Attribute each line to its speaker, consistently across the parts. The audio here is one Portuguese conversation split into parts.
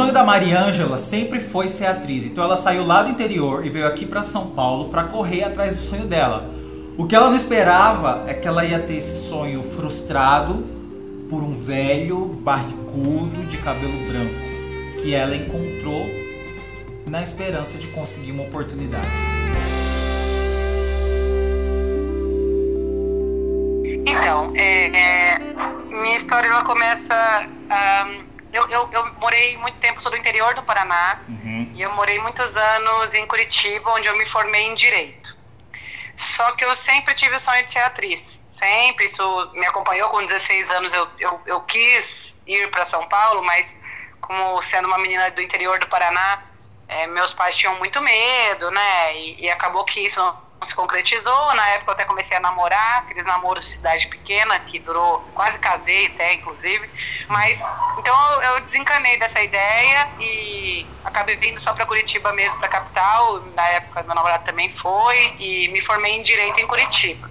Speaker 1: sonho da Mariângela sempre foi ser atriz, então ela saiu lá do interior e veio aqui para São Paulo para correr atrás do sonho dela. O que ela não esperava é que ela ia ter esse sonho frustrado por um velho barrigudo de cabelo branco, que ela encontrou na esperança de conseguir uma oportunidade.
Speaker 2: Então, é, é, minha história ela começa. Um, eu, eu, eu, morei muito tempo, sou do interior do Paraná, uhum. e eu morei muitos anos em Curitiba, onde eu me formei em Direito. Só que eu sempre tive o sonho de ser atriz, sempre, isso me acompanhou com 16 anos, eu, eu, eu quis ir para São Paulo, mas como sendo uma menina do interior do Paraná, é, meus pais tinham muito medo, né, e, e acabou que isso se concretizou. Na época eu até comecei a namorar, aqueles namoros de cidade pequena, que durou, quase casei até, inclusive. Mas, então eu desencanei dessa ideia e acabei vindo só para Curitiba mesmo, para capital. Na época meu namorado também foi e me formei em Direito em Curitiba.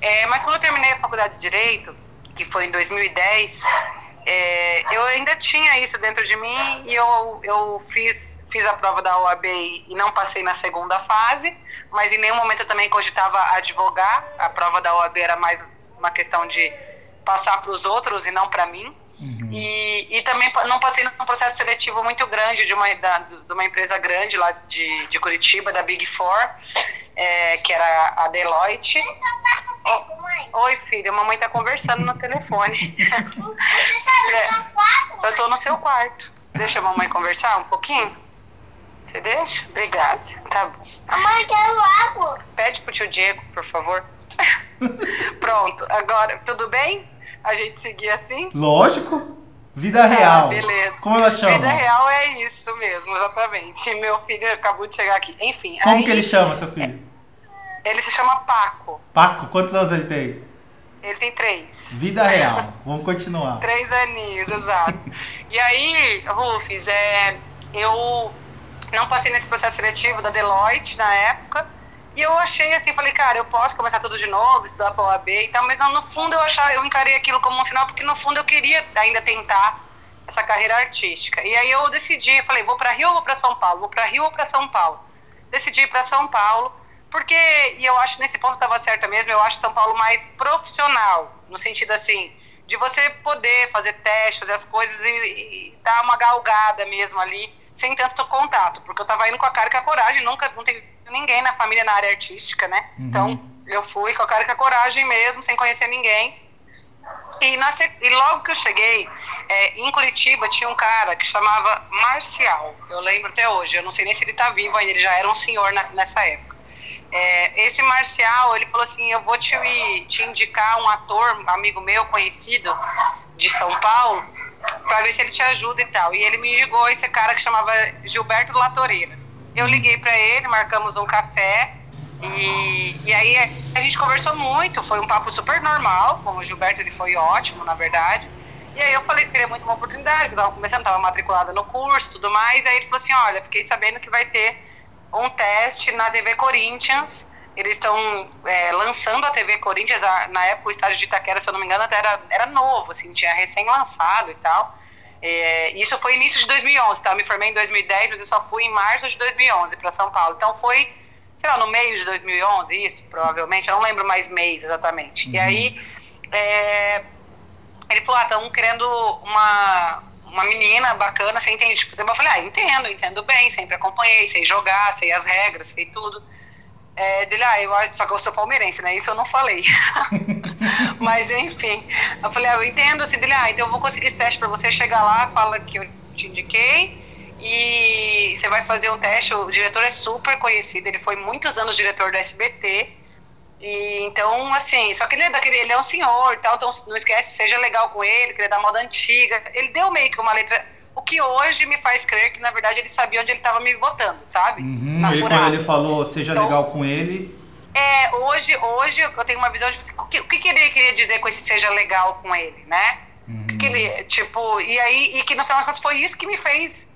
Speaker 2: É, mas quando eu terminei a faculdade de Direito, que foi em 2010, é, eu ainda tinha isso dentro de mim e eu, eu fiz, fiz a prova da OAB e não passei na segunda fase, mas em nenhum momento eu também cogitava advogar. A prova da OAB era mais uma questão de passar para os outros e não para mim. Uhum. E, e também não passei num processo seletivo muito grande de uma, da, de uma empresa grande lá de, de Curitiba, da Big Four, é, que era a Deloitte. Oh, oi, filha, a mamãe tá conversando no telefone. é, eu tô no seu quarto. Deixa a mamãe conversar um pouquinho? Você deixa? Obrigada. Tá bom.
Speaker 3: Mamãe, quero água.
Speaker 2: Pede pro tio Diego, por favor. Pronto, agora, tudo bem? A gente seguir assim?
Speaker 1: Lógico. Vida ah, real.
Speaker 2: Beleza.
Speaker 1: Como ela chama?
Speaker 2: Vida real é isso mesmo, exatamente. Meu filho acabou de chegar aqui. Enfim.
Speaker 1: Como aí, que ele chama, seu filho?
Speaker 2: Ele se chama Paco.
Speaker 1: Paco, quantos anos ele tem?
Speaker 2: Ele tem três.
Speaker 1: Vida real. Vamos continuar.
Speaker 2: três aninhos, exato. e aí, Rufus, é, eu não passei nesse processo seletivo da Deloitte na época. E eu achei assim, falei, cara, eu posso começar tudo de novo, estudar para o OAB e tal, mas não, no fundo eu achava, eu encarei aquilo como um sinal, porque no fundo eu queria ainda tentar essa carreira artística. E aí eu decidi, falei, vou para Rio ou vou para São Paulo? Vou para Rio ou para São Paulo? Decidi ir para São Paulo, porque, e eu acho nesse ponto estava certa mesmo, eu acho São Paulo mais profissional, no sentido assim, de você poder fazer testes, fazer as coisas e, e dar uma galgada mesmo ali, sem tanto contato, porque eu estava indo com a cara e com a coragem, nunca, não tem ninguém na família na área artística, né? Uhum. Então, eu fui com a cara com a coragem mesmo, sem conhecer ninguém. E, na, e logo que eu cheguei, é, em Curitiba tinha um cara que chamava Marcial. Eu lembro até hoje. Eu não sei nem se ele está vivo ainda, ele já era um senhor na, nessa época. É, esse Marcial, ele falou assim: Eu vou te, te indicar um ator, amigo meu, conhecido de São Paulo, para ver se ele te ajuda e tal. E ele me indicou esse cara que chamava Gilberto Latoreira. Eu liguei para ele, marcamos um café e, e aí a gente conversou muito, foi um papo super normal, com o Gilberto ele foi ótimo, na verdade. E aí eu falei que queria muito uma oportunidade, que eu tava começando, tava matriculada no curso tudo mais. Aí ele falou assim, olha, fiquei sabendo que vai ter um teste na TV Corinthians. Eles estão é, lançando a TV Corinthians, na época o estádio de Itaquera, se eu não me engano, até era, era novo, assim, tinha recém-lançado e tal. É, isso foi início de 2011, tá? Eu me formei em 2010, mas eu só fui em março de 2011 para São Paulo. Então foi, sei lá, no meio de 2011, isso, provavelmente. Eu não lembro mais mês exatamente. Uhum. E aí, é, ele falou: ah, estão querendo uma, uma menina bacana, você entende tipo, Eu falei: ah, entendo, entendo bem, sempre acompanhei, sei jogar, sei as regras, sei tudo. É, dele, ah, eu, só que eu sou palmeirense, né? Isso eu não falei. Mas enfim, eu falei, ah, eu entendo assim, dele, ah, então eu vou conseguir esse teste para você chegar lá, fala que eu te indiquei e você vai fazer um teste. O diretor é super conhecido, ele foi muitos anos diretor do SBT. E então, assim, só que ele é daquele, ele é um senhor tal, então não esquece, seja legal com ele, que ele é da moda antiga. Ele deu meio que uma letra o que hoje me faz crer que, na verdade, ele sabia onde ele estava me botando, sabe?
Speaker 1: Uhum, ele, quando ele falou, seja então, legal com ele.
Speaker 2: É, hoje, hoje eu tenho uma visão de o que, o que ele queria dizer com esse seja legal com ele, né? Uhum. Que ele, tipo, e aí, e que no final das contas foi isso que me fez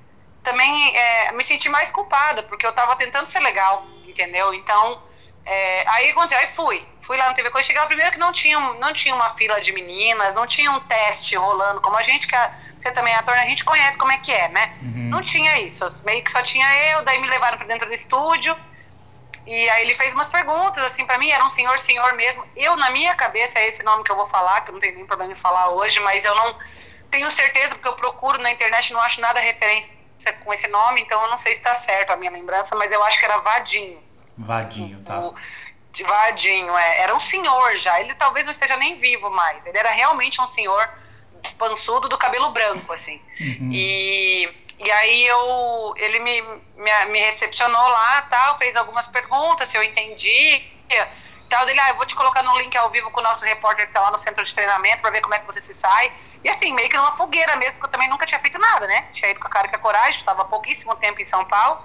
Speaker 2: também é, me sentir mais culpada, porque eu estava tentando ser legal, entendeu? Então, é, aí, aí fui, fui lá no TV Quando chegava primeiro que não tinha, não tinha uma fila de meninas, não tinha um teste rolando, como a gente, que a, você também é ator, a gente conhece como é que é, né?
Speaker 1: Uhum.
Speaker 2: Não tinha isso, meio que só tinha eu, daí me levaram pra dentro do estúdio, e aí ele fez umas perguntas, assim, pra mim, era um senhor, senhor mesmo. Eu, na minha cabeça, é esse nome que eu vou falar, que eu não tenho nenhum problema em falar hoje, mas eu não tenho certeza, porque eu procuro na internet, não acho nada referência com esse nome, então eu não sei se tá certo a minha lembrança, mas eu acho que era Vadinho.
Speaker 1: Vadinho, tá.
Speaker 2: O, de Vadinho, é. Era um senhor já. Ele talvez não esteja nem vivo mais. Ele era realmente um senhor pançudo do cabelo branco, assim.
Speaker 1: Uhum.
Speaker 2: E, e aí eu, ele me, me, me recepcionou lá, tal, fez algumas perguntas, se eu entendi. Tal, dele, ah, eu vou te colocar no link ao vivo com o nosso repórter que está lá no centro de treinamento para ver como é que você se sai. E assim, meio que numa fogueira mesmo, porque eu também nunca tinha feito nada, né? Tinha ido com a cara e com a coragem, estava há pouquíssimo tempo em São Paulo.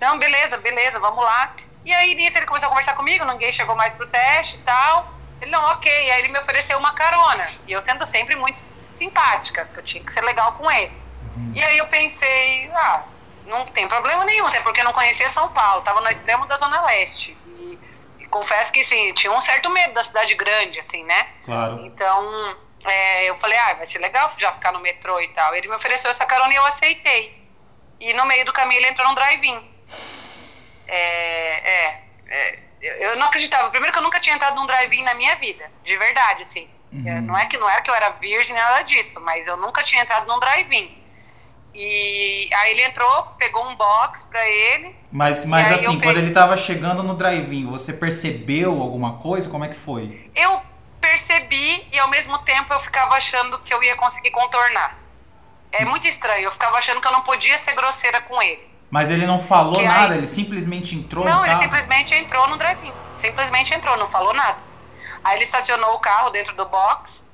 Speaker 2: Não, beleza, beleza, vamos lá. E aí, nisso, ele começou a conversar comigo, ninguém chegou mais pro teste e tal. Ele, não, ok. E aí ele me ofereceu uma carona. E eu sendo sempre muito simpática, porque eu tinha que ser legal com ele.
Speaker 1: Uhum.
Speaker 2: E aí eu pensei, ah, não tem problema nenhum, até porque eu não conhecia São Paulo, tava no extremo da Zona Leste. E, e confesso que, sim, tinha um certo medo da cidade grande, assim, né?
Speaker 1: Claro.
Speaker 2: Então, é, eu falei, ah, vai ser legal já ficar no metrô e tal. Ele me ofereceu essa carona e eu aceitei. E no meio do caminho ele entrou num drive-in. É, é, é, eu não acreditava. Primeiro que eu nunca tinha entrado num drive-in na minha vida, de verdade, assim.
Speaker 1: Uhum.
Speaker 2: Não é que não era que eu era virgem nada disso, mas eu nunca tinha entrado num drive-in. E aí ele entrou, pegou um box pra ele.
Speaker 1: Mas, mas assim,
Speaker 2: eu
Speaker 1: quando
Speaker 2: peguei-
Speaker 1: ele tava chegando no drive-in, você percebeu alguma coisa? Como é que foi?
Speaker 2: Eu percebi e ao mesmo tempo eu ficava achando que eu ia conseguir contornar. É muito estranho, eu ficava achando que eu não podia ser grosseira com ele.
Speaker 1: Mas ele não falou
Speaker 2: Que aí-
Speaker 1: nada, ele simplesmente entrou
Speaker 2: Não,
Speaker 1: no
Speaker 2: ele
Speaker 1: carro?
Speaker 2: simplesmente entrou no drive-in. Simplesmente entrou, não falou nada. Aí ele estacionou o carro dentro do box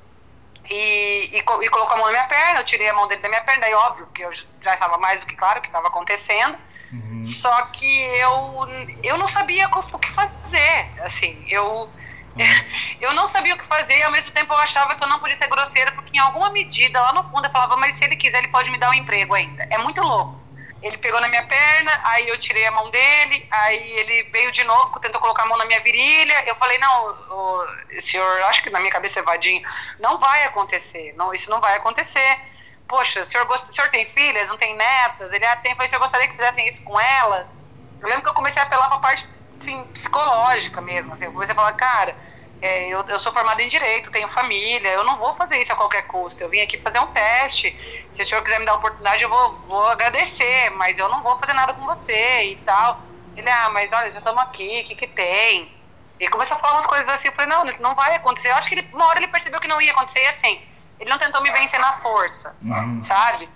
Speaker 2: e, e, e colocou a mão na minha perna. Eu tirei a mão dele da minha perna. Daí, óbvio, que eu já estava mais do que claro que estava acontecendo.
Speaker 1: Uhum.
Speaker 2: Só que eu, eu não sabia o que fazer. Assim, eu, eu não sabia o que fazer e ao mesmo tempo eu achava que eu não podia ser grosseira, porque em alguma medida, lá no fundo, eu falava, mas se ele quiser, ele pode me dar um emprego ainda. É muito louco. Ele pegou na minha perna, aí eu tirei a mão dele, aí ele veio de novo, tentou colocar a mão na minha virilha. Eu falei, não, o, senhor, acho que na minha cabeça é vadinho, não vai acontecer, não, isso não vai acontecer. Poxa, o senhor, gosta, o senhor tem filhas, não tem netas? Ele ah, tem, eu gostaria que fizessem isso com elas? Eu lembro que eu comecei a apelar pra parte assim, psicológica mesmo. Assim, eu comecei a falar, cara, é, eu, eu sou formada em direito, tenho família, eu não vou fazer isso a qualquer custo. Eu vim aqui fazer um teste. Se o senhor quiser me dar a oportunidade, eu vou, vou agradecer, mas eu não vou fazer nada com você e tal. Ele, ah, mas olha, já estamos aqui, o que, que tem? E começou a falar umas coisas assim, eu falei, não, não vai acontecer. Eu acho que ele, uma hora ele percebeu que não ia acontecer e assim, ele não tentou me vencer na força,
Speaker 1: Uhum.
Speaker 2: sabe?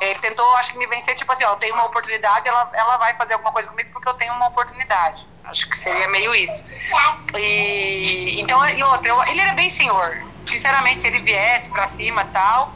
Speaker 2: Ele tentou, acho que me vencer, tipo assim, ó, eu tenho uma oportunidade, ela, ela vai fazer alguma coisa comigo porque eu tenho uma oportunidade. Acho que seria meio isso. E então, e outra, eu- ele era bem senhor. Sinceramente, se ele viesse pra cima e tal,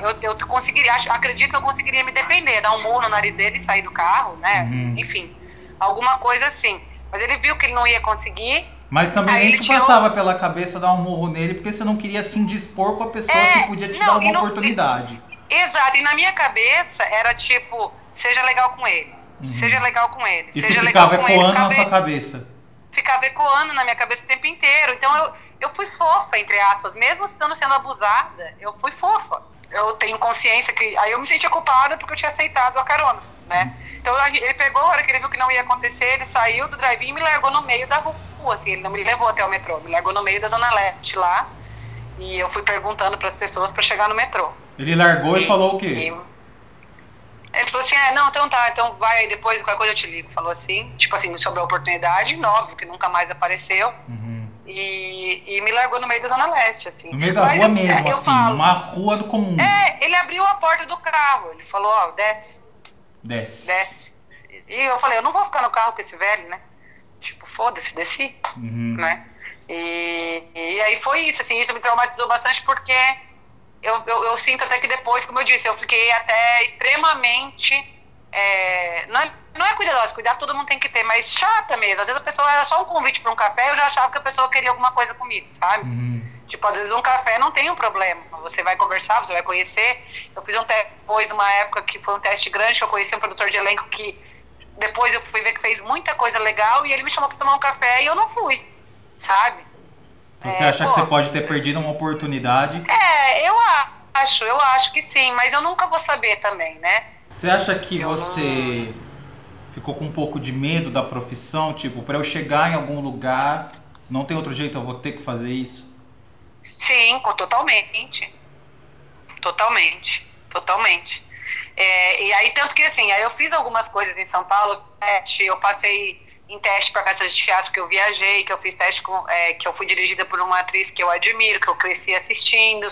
Speaker 2: eu, eu conseguiria, acho, acredito que eu conseguiria me defender, dar um murro no nariz dele e sair do carro, né?
Speaker 1: Uhum.
Speaker 2: Enfim, alguma coisa assim. Mas ele viu que ele não ia conseguir.
Speaker 1: Mas também
Speaker 2: Aí
Speaker 1: nem te
Speaker 2: tirou-
Speaker 1: passava pela cabeça dar um murro nele, porque você não queria se indispor com a pessoa
Speaker 2: É,
Speaker 1: que podia te
Speaker 2: não,
Speaker 1: dar uma
Speaker 2: não-
Speaker 1: oportunidade.
Speaker 2: Exato, e na minha cabeça era tipo, seja legal com ele. Seja legal com ele.
Speaker 1: Isso
Speaker 2: seja legal
Speaker 1: ficava
Speaker 2: com ele.
Speaker 1: ecoando na
Speaker 2: Ficava-
Speaker 1: sua cabeça.
Speaker 2: ficava ecoando na minha cabeça o tempo inteiro. Então eu, eu fui fofa, entre aspas. Mesmo estando sendo abusada, eu fui fofa. Eu tenho consciência que. Aí eu me sentia culpada porque eu tinha aceitado a carona, né? Então ele pegou, a hora que ele viu que não ia acontecer, ele saiu do drive-in e me largou no meio da rua, assim. Ele não me levou até o metrô, me largou no meio da Zona Leste lá. E eu fui perguntando para as pessoas para chegar no metrô.
Speaker 1: Ele largou e, falou o quê?
Speaker 2: E- Ele falou assim, é, não, então tá, então vai aí depois, qualquer coisa eu te ligo. Falou assim, tipo assim, sobre a oportunidade, óbvio que nunca mais apareceu.
Speaker 1: Uhum.
Speaker 2: E, e me largou no meio da Zona Leste, assim.
Speaker 1: No meio da
Speaker 2: Mas
Speaker 1: rua
Speaker 2: eu-
Speaker 1: mesmo,
Speaker 2: eu
Speaker 1: assim,
Speaker 2: falo,
Speaker 1: uma rua do comum.
Speaker 2: É, ele abriu a porta do carro, ele falou, ó, desce,
Speaker 1: Desce.
Speaker 2: desce. E eu falei, eu não vou ficar no carro com esse velho, né? Tipo, foda-se, desci
Speaker 1: Uhum.
Speaker 2: né? E, e aí foi isso, assim, isso me traumatizou bastante porque eu, eu, eu sinto até que depois, como eu disse, eu fiquei até extremamente. é, não, é, não é cuidadosa, cuidado todo mundo tem que ter, mas chata mesmo. Às vezes a pessoa era só um convite para um café, eu já achava que a pessoa queria alguma coisa comigo, sabe?
Speaker 1: Uhum.
Speaker 2: Tipo, às vezes um café não tem um problema. Você vai conversar, você vai conhecer. Eu fiz um teste depois, uma época que foi um teste grande, que eu conheci um produtor de elenco que depois eu fui ver que fez muita coisa legal e ele me chamou para tomar um café e eu não fui, sabe?
Speaker 1: Então você
Speaker 2: É,
Speaker 1: acha que
Speaker 2: pô.
Speaker 1: você pode ter perdido uma oportunidade?
Speaker 2: É, eu acho, eu acho que sim, mas eu nunca vou saber também, né?
Speaker 1: Você acha que
Speaker 2: Eu
Speaker 1: você ficou com um pouco de medo da profissão? Tipo, pra eu chegar em algum lugar, não tem outro jeito, eu vou ter que fazer isso?
Speaker 2: Sim, totalmente. Totalmente. Totalmente. É, e aí, tanto que assim, aí eu fiz algumas coisas em São Paulo, eu passei em teste para peças de teatro que eu viajei, que eu fiz teste com. é, que eu fui dirigida por uma atriz que eu admiro, que eu cresci assistindo,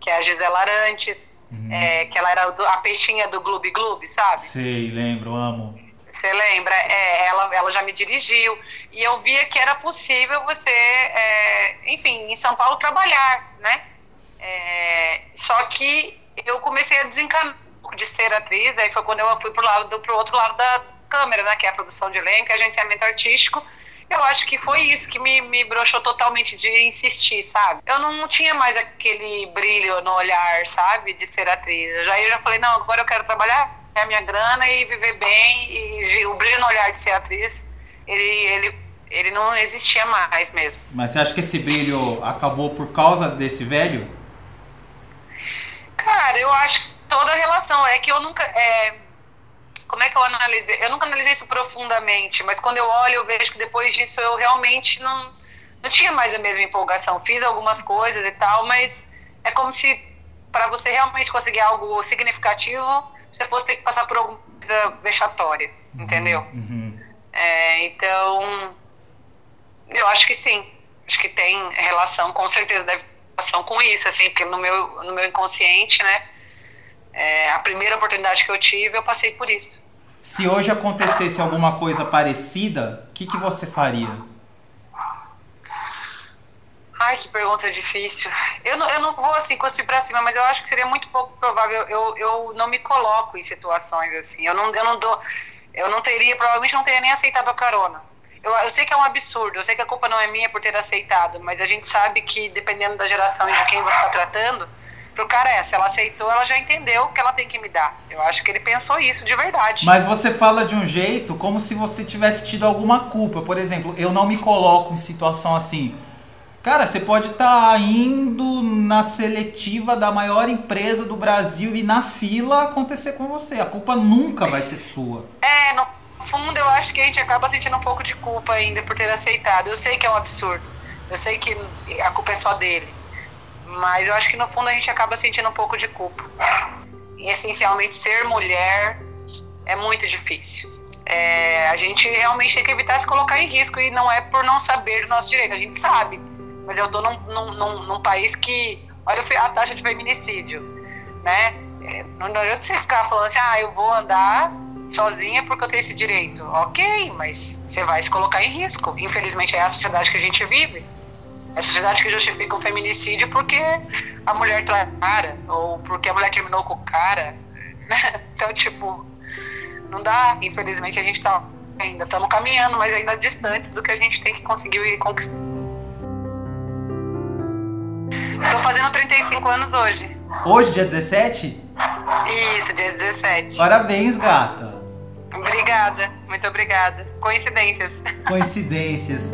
Speaker 2: que é a Gisela Arantes, é, que ela era do- a peixinha do Gloob Gloob, sabe?
Speaker 1: Sei, lembro, amo.
Speaker 2: Você lembra? É, ela, ela já me dirigiu. E eu via que era possível você, é, enfim, em São Paulo trabalhar, né? É, só que eu comecei a desencanar de ser atriz, aí foi quando eu fui pro, lado do, pro outro lado da câmera, né? Que é a produção de elenco, e agenciamento artístico. Eu acho que foi isso que me, me broxou totalmente de insistir, sabe? Eu não tinha mais aquele brilho no olhar, sabe? De ser atriz. Eu já, eu já falei, não, agora eu quero trabalhar a minha grana e viver bem. E o brilho no olhar de ser atriz, ele, ele, ele não existia mais mesmo.
Speaker 1: Mas você acha que esse brilho acabou por causa desse velho?
Speaker 2: Cara, eu acho que toda relação é que eu nunca. É, como é que eu analisei? Eu nunca analisei isso profundamente, mas quando eu olho, eu vejo que depois disso eu realmente não, não tinha mais a mesma empolgação. Fiz algumas coisas e tal, mas é como se para você realmente conseguir algo significativo, você fosse ter que passar por alguma coisa vexatória, entendeu?
Speaker 1: Uhum.
Speaker 2: É, então, eu acho que sim. Acho que tem relação, com certeza deve ter relação com isso, assim, porque no meu, no meu inconsciente, né? É, a primeira oportunidade que eu tive, eu passei por isso.
Speaker 1: Se hoje acontecesse alguma coisa parecida, o que, que você faria?
Speaker 2: Ai, que pergunta difícil. Eu não, eu não vou assim cuspir pra cima, mas eu acho que seria muito pouco provável. Eu, eu não me coloco em situações assim. Eu não, eu não dou. Eu não teria, provavelmente não teria nem aceitado a carona. Eu, eu sei que é um absurdo, eu sei que a culpa não é minha por ter aceitado, mas a gente sabe que dependendo da geração e de quem você está tratando, pro cara é, se ela aceitou, ela já entendeu que ela tem que me dar. Eu acho que ele pensou isso de verdade.
Speaker 1: Mas você fala de um jeito como se você tivesse tido alguma culpa. Por exemplo, eu não me coloco em situação assim. Cara, você pode estar indo na seletiva da maior empresa do Brasil e na fila acontecer com você. A culpa nunca vai ser sua.
Speaker 2: É, no fundo eu acho que a gente acaba sentindo um pouco de culpa ainda por ter aceitado. Eu sei que é um absurdo. Eu sei que a culpa é só dele. Mas eu acho que no fundo a gente acaba sentindo um pouco de culpa. E essencialmente ser mulher é muito difícil. É, a gente realmente tem que evitar se colocar em risco e não é por não saber do nosso direito. A gente sabe. Mas eu tô num, num, num, país que. Olha a taxa de feminicídio. Né? É, não adianta você ficar falando assim, ah, eu vou andar sozinha porque eu tenho esse direito. Ok, mas você vai se colocar em risco. Infelizmente é a sociedade que a gente vive. É a sociedade que justifica o feminicídio porque a mulher trai o cara, ou porque a mulher terminou com o cara. Né? Então, tipo, não dá. Infelizmente a gente tá ainda estamos caminhando, mas ainda distantes do que a gente tem que conseguir conquistar. Tô fazendo 35 anos hoje.
Speaker 1: Hoje, dia 17?
Speaker 2: Isso, dia 17.
Speaker 1: Parabéns, gata.
Speaker 2: Obrigada, muito obrigada. Coincidências.
Speaker 1: Coincidências.